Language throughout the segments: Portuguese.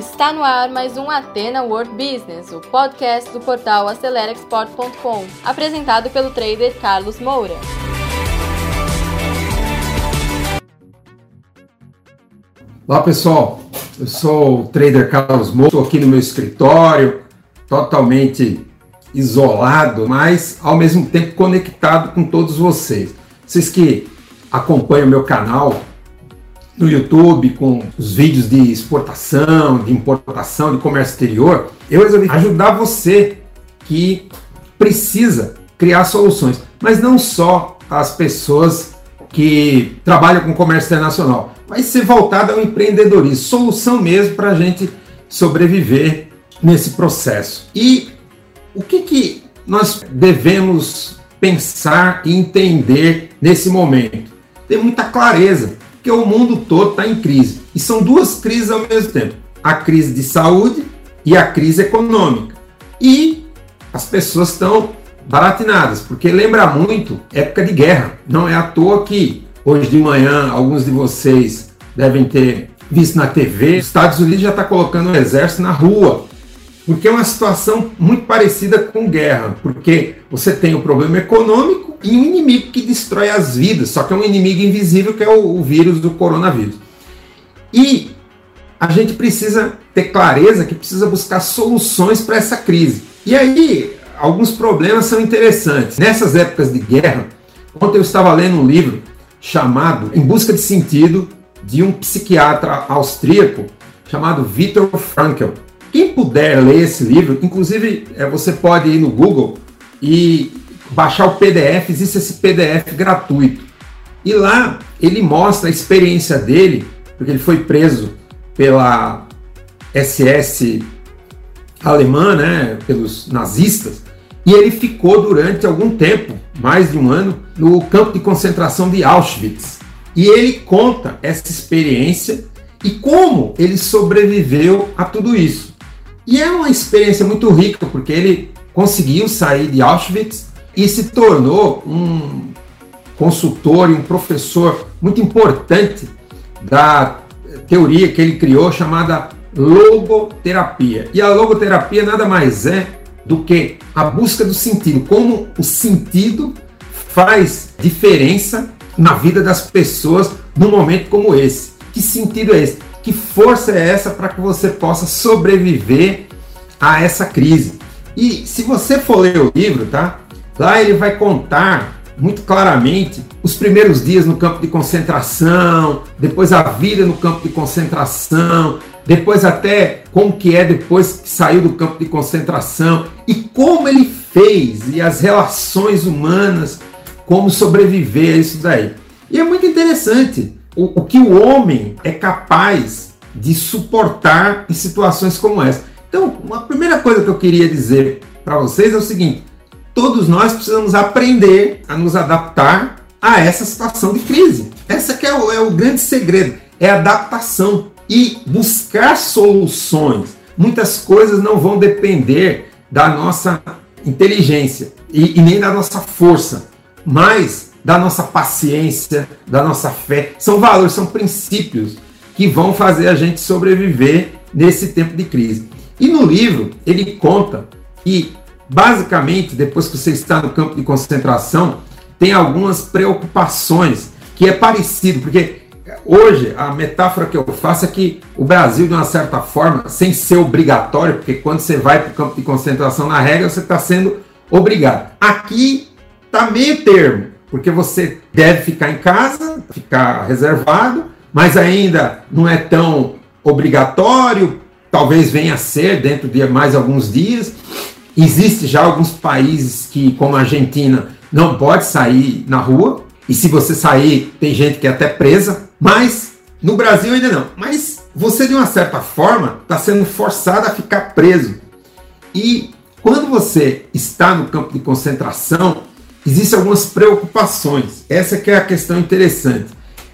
Está no ar mais um Atena World Business, o podcast do portal AceleraExport.com, apresentado pelo trader Carlos Moura. Olá pessoal, eu sou o trader Carlos Moura, estou aqui no meu escritório, totalmente isolado, mas ao mesmo tempo conectado com todos vocês. Vocês que acompanham o meu canal no YouTube com os vídeos de exportação, de importação, de comércio exterior, eu resolvi ajudar você que precisa criar soluções, mas não só as pessoas que trabalham com comércio internacional, vai ser voltada ao empreendedorismo, solução mesmo para a gente sobreviver nesse processo. E o que, que nós devemos pensar e entender nesse momento? Ter muita clareza porque o mundo todo está em crise. E são duas crises ao mesmo tempo: a crise de saúde e a crise econômica. E as pessoas estão baratinadas, porque lembra muito época de guerra. Não é à toa que hoje de manhã alguns de vocês devem ter visto na TV, os Estados Unidos já está colocando o exército na rua porque é uma situação muito parecida com guerra, porque você tem o problema econômico e um inimigo que destrói as vidas, só que é um inimigo invisível que é o, o vírus do coronavírus. E a gente precisa ter clareza que precisa buscar soluções para essa crise. E aí, alguns problemas são interessantes. Nessas épocas de guerra, ontem eu estava lendo um livro chamado Em Busca de Sentido, de um psiquiatra austríaco chamado Viktor Frankl. Quem puder ler esse livro, inclusive é, você pode ir no Google e baixar o PDF, existe esse PDF gratuito. E lá ele mostra a experiência dele, porque ele foi preso pela SS alemã, né, pelos nazistas, e ele ficou durante algum tempo, mais de um ano, no campo de concentração de Auschwitz. E ele conta essa experiência e como ele sobreviveu a tudo isso. E é uma experiência muito rica, porque ele conseguiu sair de Auschwitz e se tornou um consultor e um professor muito importante da teoria que ele criou chamada logoterapia. E a logoterapia nada mais é do que a busca do sentido, como o sentido faz diferença na vida das pessoas num momento como esse. Que sentido é esse? Que força é essa para que você possa sobreviver a essa crise? E se você for ler o livro, tá? Lá ele vai contar muito claramente os primeiros dias no campo de concentração, depois a vida no campo de concentração, depois até como que é depois que saiu do campo de concentração e como ele fez e as relações humanas, como sobreviver a isso daí. E é muito interessante, o, o que o homem é capaz de suportar em situações como essa. Então, uma primeira coisa que eu queria dizer para vocês é o seguinte: todos nós precisamos aprender a nos adaptar a essa situação de crise. Essa que é o, é o grande segredo, é adaptação e buscar soluções. Muitas coisas não vão depender da nossa inteligência e, e nem da nossa força, mas da nossa paciência, da nossa fé. São valores, são princípios que vão fazer a gente sobreviver nesse tempo de crise. E no livro ele conta que, basicamente, depois que você está no campo de concentração, tem algumas preocupações que é parecido, porque hoje a metáfora que eu faço é que o Brasil, de uma certa forma, sem ser obrigatório, porque quando você vai para o campo de concentração, na regra, você está sendo obrigado. Aqui está meio termo porque você deve ficar em casa, ficar reservado, mas ainda não é tão obrigatório, talvez venha a ser dentro de mais alguns dias. Existe já alguns países que, como a Argentina, não pode sair na rua, e se você sair, tem gente que é até presa, mas no Brasil ainda não. Mas você, de uma certa forma, está sendo forçado a ficar preso. E quando você está no campo de concentração, existem algumas preocupações. Essa que é a questão interessante.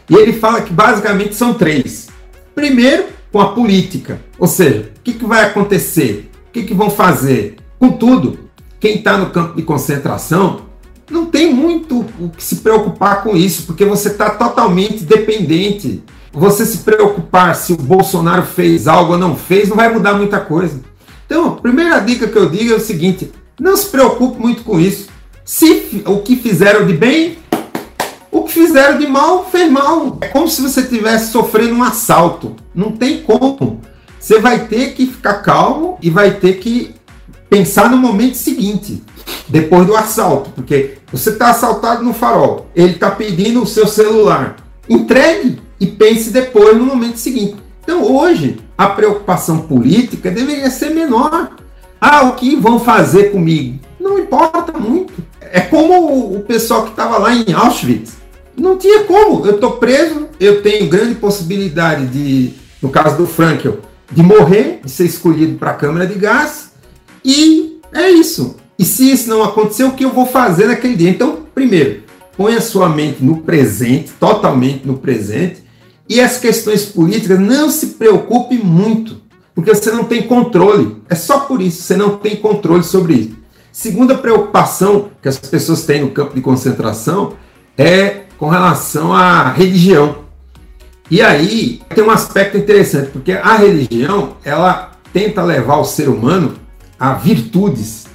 E ele fala que basicamente são três. Primeiro, com a política, ou seja, o que, que vai acontecer, o que, que vão fazer. Contudo, quem está no campo de concentração não tem muito o que se preocupar com isso, porque você está totalmente dependente. você se preocupar se o Bolsonaro fez algo ou não fez, não vai mudar muita coisa. Então, a primeira dica que eu digo é o seguinte: não se preocupe muito com isso. Se o que fizeram de bem, o que fizeram de mal, fez mal. É como se você estivesse sofrendo um assalto. Não tem como. Você vai ter que ficar calmo e vai ter que pensar no momento seguinte, depois do assalto, porque você está assaltado no farol, ele está pedindo o seu celular. Entregue e pense depois no momento seguinte. Então, hoje, a preocupação política deveria ser menor. Ah, o que vão fazer comigo? Não importa muito. É como o pessoal que estava lá em Auschwitz. Não tinha como. Eu estou preso, eu tenho grande possibilidade de, no caso do Frankel, de morrer, de ser escolhido para a câmara de gás. E é isso. E se isso não acontecer, o que eu vou fazer naquele dia? Então, primeiro, põe a sua mente no presente, totalmente no presente, e as questões políticas não se preocupe muito, porque você não tem controle. É só por isso, você não tem controle sobre isso. Segunda preocupação que as pessoas têm no campo de concentração é com relação à religião. E aí tem um aspecto interessante, porque a religião ela tenta levar o ser humano a virtudes.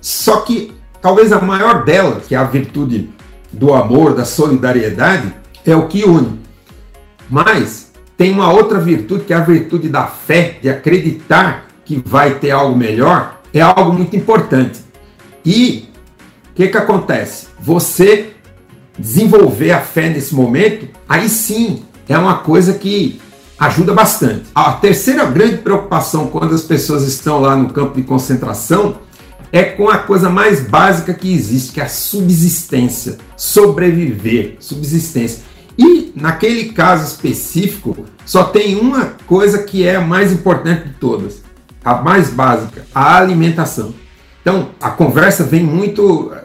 Só que talvez a maior delas, que é a virtude do amor, da solidariedade, é o que une. Mas tem uma outra virtude, que é a virtude da fé, de acreditar que vai ter algo melhor, é algo muito importante. E o que, que acontece? Você desenvolver a fé nesse momento, aí sim é uma coisa que ajuda bastante. A terceira grande preocupação quando as pessoas estão lá no campo de concentração é com a coisa mais básica que existe, que é a subsistência, sobreviver, subsistência. E naquele caso específico, só tem uma coisa que é a mais importante de todas, a mais básica, a alimentação. Então, a conversa vem muito eh,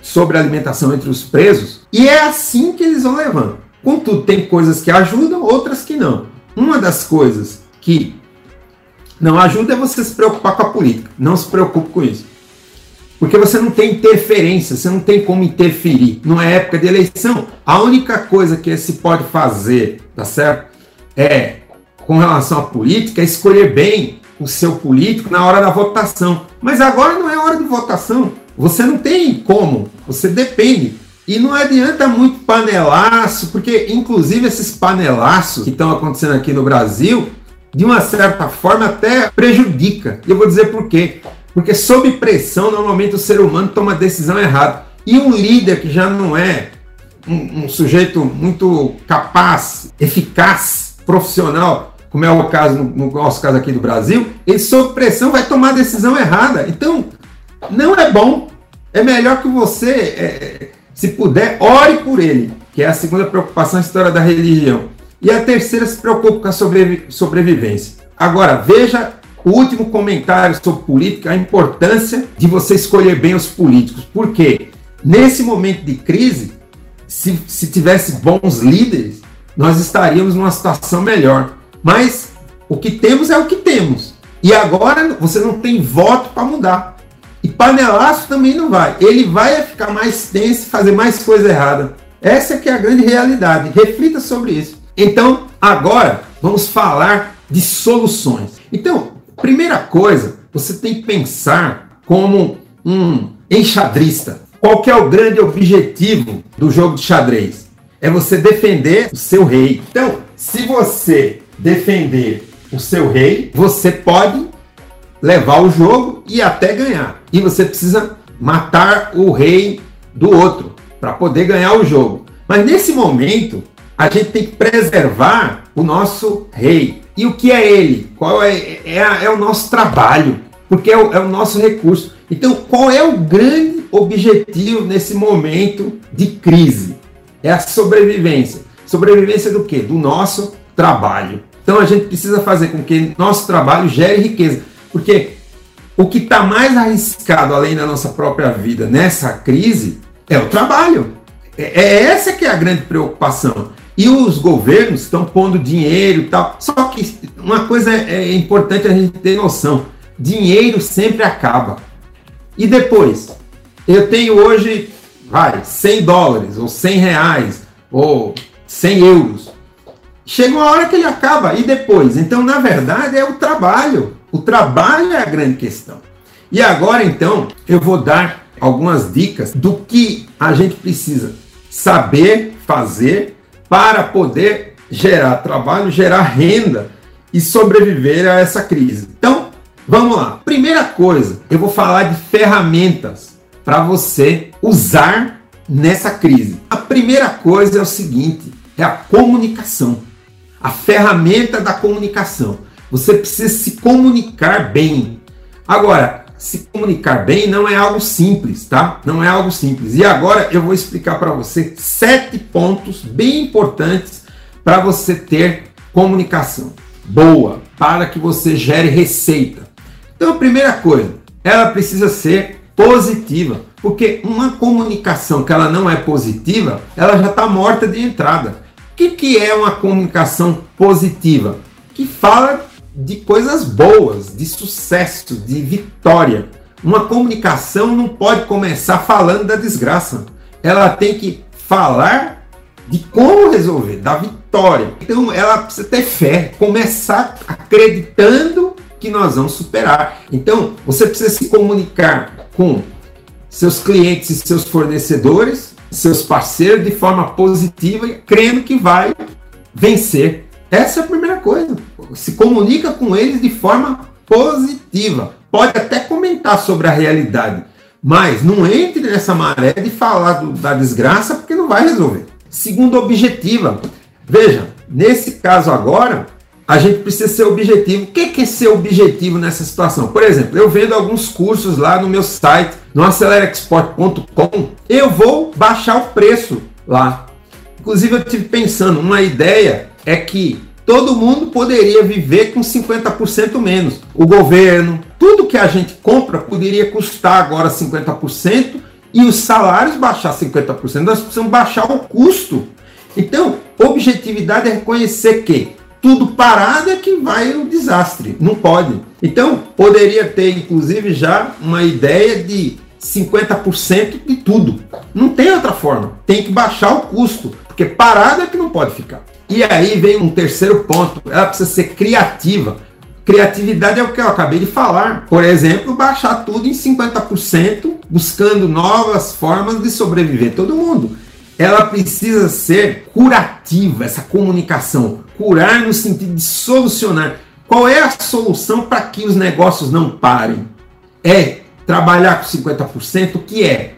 sobre alimentação entre os presos e é assim que eles vão levando. Contudo, tem coisas que ajudam, outras que não. Uma das coisas que não ajuda é você se preocupar com a política. Não se preocupe com isso. Porque você não tem interferência, você não tem como interferir. Numa época de eleição, a única coisa que se pode fazer, tá certo? É, com relação à política, é escolher bem o seu político na hora da votação. Mas agora não é hora de votação. Você não tem como, você depende. E não adianta muito panelaço, porque inclusive esses panelaços que estão acontecendo aqui no Brasil, de uma certa forma até prejudica. E eu vou dizer por quê. Porque sob pressão, normalmente o ser humano toma decisão errada. E um líder que já não é um, um sujeito muito capaz, eficaz, profissional, como é o caso no, no, nosso caso aqui do Brasil, ele sob pressão vai tomar a decisão errada. Então, não é bom. É melhor que você, é, se puder, ore por ele, que é a segunda preocupação, a história da religião. E a terceira se preocupa com a sobrevi sobrevivência. Agora, veja o último comentário sobre política, a importância de você escolher bem os políticos. Por quê? Nesse momento de crise, se, se tivesse bons líderes, nós estaríamos numa situação melhor. Mas o que temos é o que temos. E agora você não tem voto para mudar. E panelaço também não vai. Ele vai ficar mais tenso fazer mais coisa errada. Essa é que é a grande realidade. Reflita sobre isso. Então, agora vamos falar de soluções. Então, Primeira coisa, você tem que pensar como um enxadrista. Qual que é o grande objetivo do jogo de xadrez? É você defender o seu rei. Então, se você defender o seu rei, você pode levar o jogo e até ganhar. E você precisa matar o rei do outro para poder ganhar o jogo. Mas nesse momento, a gente tem que preservar o nosso rei. E o que é ele? Qual é, é, é o nosso trabalho, porque é o, é o nosso recurso. Então, qual é o grande objetivo nesse momento de crise? É a sobrevivência. Sobrevivência do quê? Do nosso trabalho. Então a gente precisa fazer com que nosso trabalho gere riqueza. Porque o que está mais arriscado além da nossa própria vida nessa crise é o trabalho. É, é essa que é a grande preocupação. E os governos estão pondo dinheiro e tal. Só que uma coisa é, é importante a gente ter noção: dinheiro sempre acaba. E depois? Eu tenho hoje, vai, 100 dólares, ou 100 reais, ou 100 euros. Chega uma hora que ele acaba e depois. Então, na verdade, é o trabalho. O trabalho é a grande questão. E agora, então, eu vou dar algumas dicas do que a gente precisa saber fazer para poder gerar trabalho, gerar renda e sobreviver a essa crise. Então, vamos lá. Primeira coisa, eu vou falar de ferramentas para você usar nessa crise. A primeira coisa é o seguinte: é a comunicação. A ferramenta da comunicação. Você precisa se comunicar bem. Agora, se comunicar bem não é algo simples, tá? Não é algo simples. E agora eu vou explicar para você sete pontos bem importantes para você ter comunicação boa, para que você gere receita. Então, a primeira coisa, ela precisa ser positiva, porque uma comunicação que ela não é positiva, ela já está morta de entrada. O que, que é uma comunicação positiva? Que fala de coisas boas, de sucesso, de vitória. Uma comunicação não pode começar falando da desgraça. Ela tem que falar de como resolver, da vitória. Então ela precisa ter fé, começar acreditando que nós vamos superar. Então você precisa se comunicar com seus clientes e seus fornecedores, seus parceiros de forma positiva e crendo que vai vencer. Essa é a primeira coisa. Se comunica com eles de forma positiva. Pode até comentar sobre a realidade, mas não entre nessa maré de falar do, da desgraça porque não vai resolver. Segundo, objetiva. Veja, nesse caso agora, a gente precisa ser objetivo. O que é ser objetivo nessa situação? Por exemplo, eu vendo alguns cursos lá no meu site, no acelerexport.com, eu vou baixar o preço lá. Inclusive, eu tive pensando, uma ideia é que todo mundo poderia viver com 50% menos. O governo, tudo que a gente compra poderia custar agora 50% e os salários baixar 50%, nós precisamos baixar o custo. Então, objetividade é reconhecer que tudo parado é que vai o desastre. Não pode. Então, poderia ter, inclusive, já uma ideia de 50% de tudo. Não tem outra forma. Tem que baixar o custo, porque parado é que não pode ficar. E aí vem um terceiro ponto. Ela precisa ser criativa. Criatividade é o que eu acabei de falar. Por exemplo, baixar tudo em 50%, buscando novas formas de sobreviver todo mundo. Ela precisa ser curativa, essa comunicação. Curar no sentido de solucionar. Qual é a solução para que os negócios não parem? É trabalhar com 50%, que é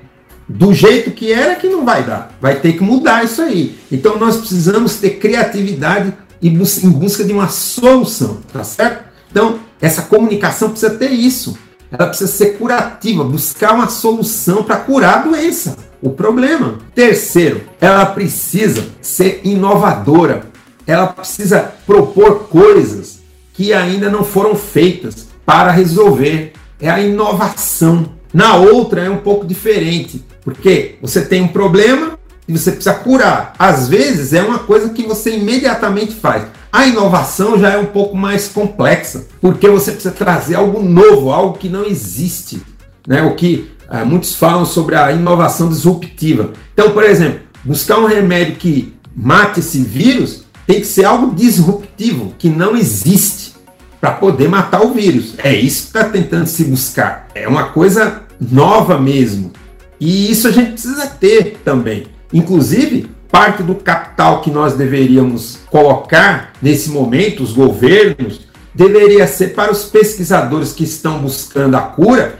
do jeito que era que não vai dar. Vai ter que mudar isso aí. Então nós precisamos ter criatividade e em busca de uma solução, tá certo? Então, essa comunicação precisa ter isso. Ela precisa ser curativa, buscar uma solução para curar a doença, o problema. Terceiro, ela precisa ser inovadora. Ela precisa propor coisas que ainda não foram feitas para resolver. É a inovação. Na outra é um pouco diferente, porque você tem um problema e você precisa curar. Às vezes é uma coisa que você imediatamente faz. A inovação já é um pouco mais complexa, porque você precisa trazer algo novo, algo que não existe. Né? O que é, muitos falam sobre a inovação disruptiva. Então, por exemplo, buscar um remédio que mate esse vírus tem que ser algo disruptivo, que não existe, para poder matar o vírus. É isso que está tentando se buscar. É uma coisa nova mesmo. E isso a gente precisa ter também. Inclusive, parte do capital que nós deveríamos colocar nesse momento, os governos, deveria ser para os pesquisadores que estão buscando a cura.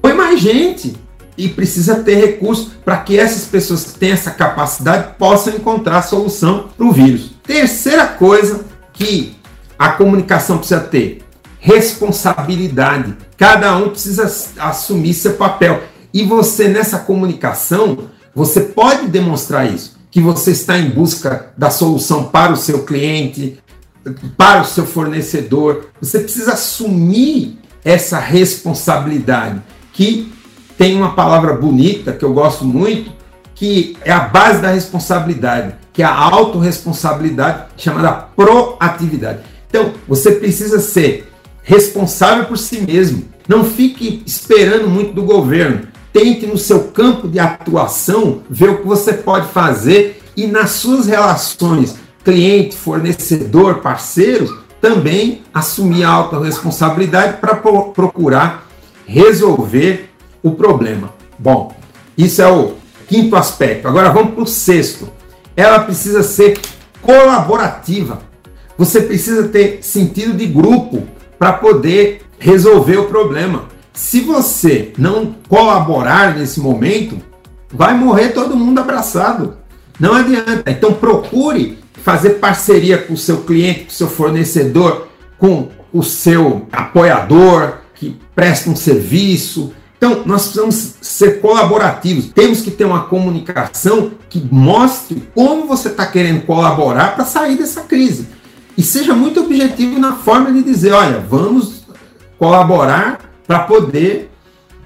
Põe mais gente e precisa ter recursos para que essas pessoas que têm essa capacidade possam encontrar solução para o vírus. Terceira coisa que a comunicação precisa ter: responsabilidade. Cada um precisa assumir seu papel. E você, nessa comunicação, você pode demonstrar isso que você está em busca da solução para o seu cliente, para o seu fornecedor. Você precisa assumir essa responsabilidade, que tem uma palavra bonita que eu gosto muito, que é a base da responsabilidade, que é a autorresponsabilidade, chamada proatividade. Então, você precisa ser responsável por si mesmo. Não fique esperando muito do governo tente no seu campo de atuação ver o que você pode fazer e nas suas relações cliente, fornecedor, parceiros, também assumir a autorresponsabilidade para procurar resolver o problema. Bom, isso é o quinto aspecto. Agora vamos para o sexto. Ela precisa ser colaborativa. Você precisa ter sentido de grupo para poder resolver o problema. Se você não colaborar nesse momento, vai morrer todo mundo abraçado. Não adianta. Então procure fazer parceria com o seu cliente, com o seu fornecedor, com o seu apoiador que presta um serviço. Então, nós precisamos ser colaborativos. Temos que ter uma comunicação que mostre como você está querendo colaborar para sair dessa crise. E seja muito objetivo na forma de dizer: olha, vamos colaborar para poder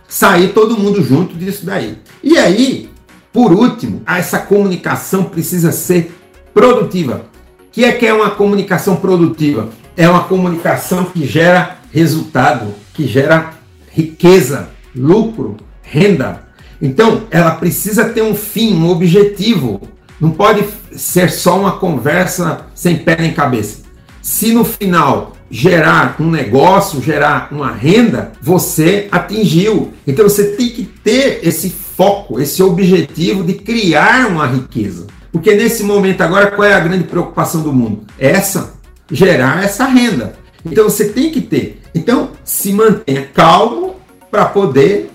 sair todo mundo junto disso daí. E aí, por último, essa comunicação precisa ser produtiva. O que é que é uma comunicação produtiva? É uma comunicação que gera resultado, que gera riqueza, lucro, renda. Então, ela precisa ter um fim, um objetivo. Não pode ser só uma conversa sem pé nem cabeça. Se no final gerar um negócio, gerar uma renda, você atingiu. Então você tem que ter esse foco, esse objetivo de criar uma riqueza. Porque nesse momento agora, qual é a grande preocupação do mundo? Essa, gerar essa renda. Então você tem que ter. Então se mantenha calmo para poder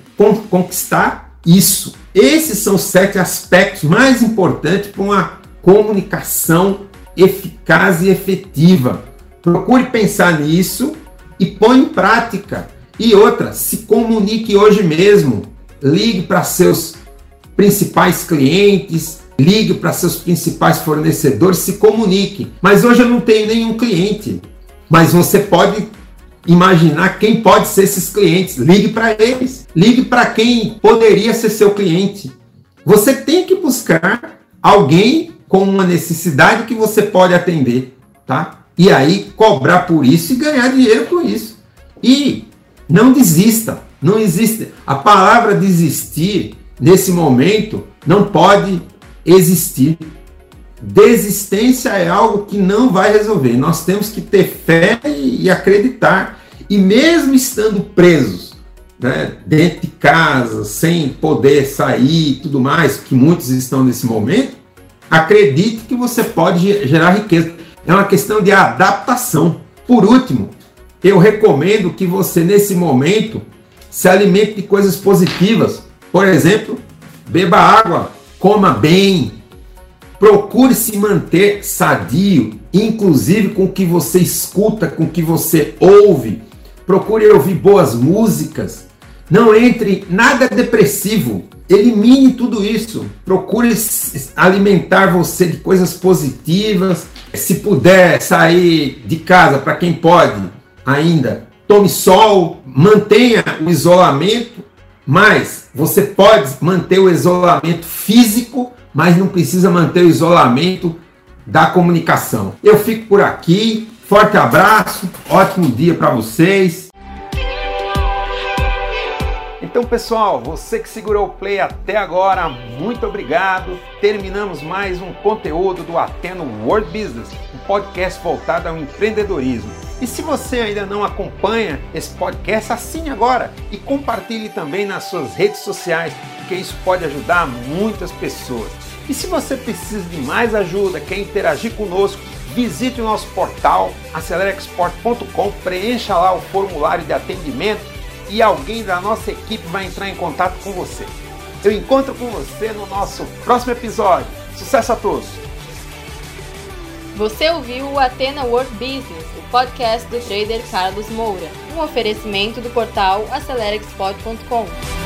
conquistar isso. Esses são sete aspectos mais importantes para uma comunicação eficaz e efetiva. Procure pensar nisso e põe em prática. E outra, se comunique hoje mesmo. Ligue para seus principais clientes, ligue para seus principais fornecedores, se comunique. Mas hoje eu não tenho nenhum cliente. Mas você pode imaginar quem pode ser esses clientes. Ligue para eles. Ligue para quem poderia ser seu cliente. Você tem que buscar alguém com uma necessidade que você pode atender, tá? E aí cobrar por isso e ganhar dinheiro com isso. E não desista, não existe. A palavra desistir nesse momento não pode existir. Desistência é algo que não vai resolver. Nós temos que ter fé e acreditar. E mesmo estando presos, né, dentro de casa, sem poder sair e tudo mais, que muitos estão nesse momento, acredite que você pode gerar riqueza. É uma questão de adaptação. Por último, eu recomendo que você, nesse momento, se alimente de coisas positivas. Por exemplo, beba água, coma bem, procure se manter sadio, inclusive com o que você escuta, com o que você ouve. Procure ouvir boas músicas. Não entre nada depressivo. Elimine tudo isso. Procure alimentar você de coisas positivas. Se puder sair de casa, para quem pode ainda, tome sol, mantenha o isolamento, mas você pode manter o isolamento físico, mas não precisa manter o isolamento da comunicação. Eu fico por aqui. Forte abraço, ótimo dia para vocês. Então, pessoal, você que segurou o play até agora, muito obrigado. Terminamos mais um conteúdo do Ateno World Business, um podcast voltado ao empreendedorismo. E se você ainda não acompanha esse podcast, assine agora e compartilhe também nas suas redes sociais, porque isso pode ajudar muitas pessoas. E se você precisa de mais ajuda, quer interagir conosco, visite o nosso portal acelerexport.com, preencha lá o formulário de atendimento e alguém da nossa equipe vai entrar em contato com você. Eu encontro com você no nosso próximo episódio. Sucesso a todos! Você ouviu o Atena World Business, o podcast do trader Carlos Moura, um oferecimento do portal AceleraExport.com.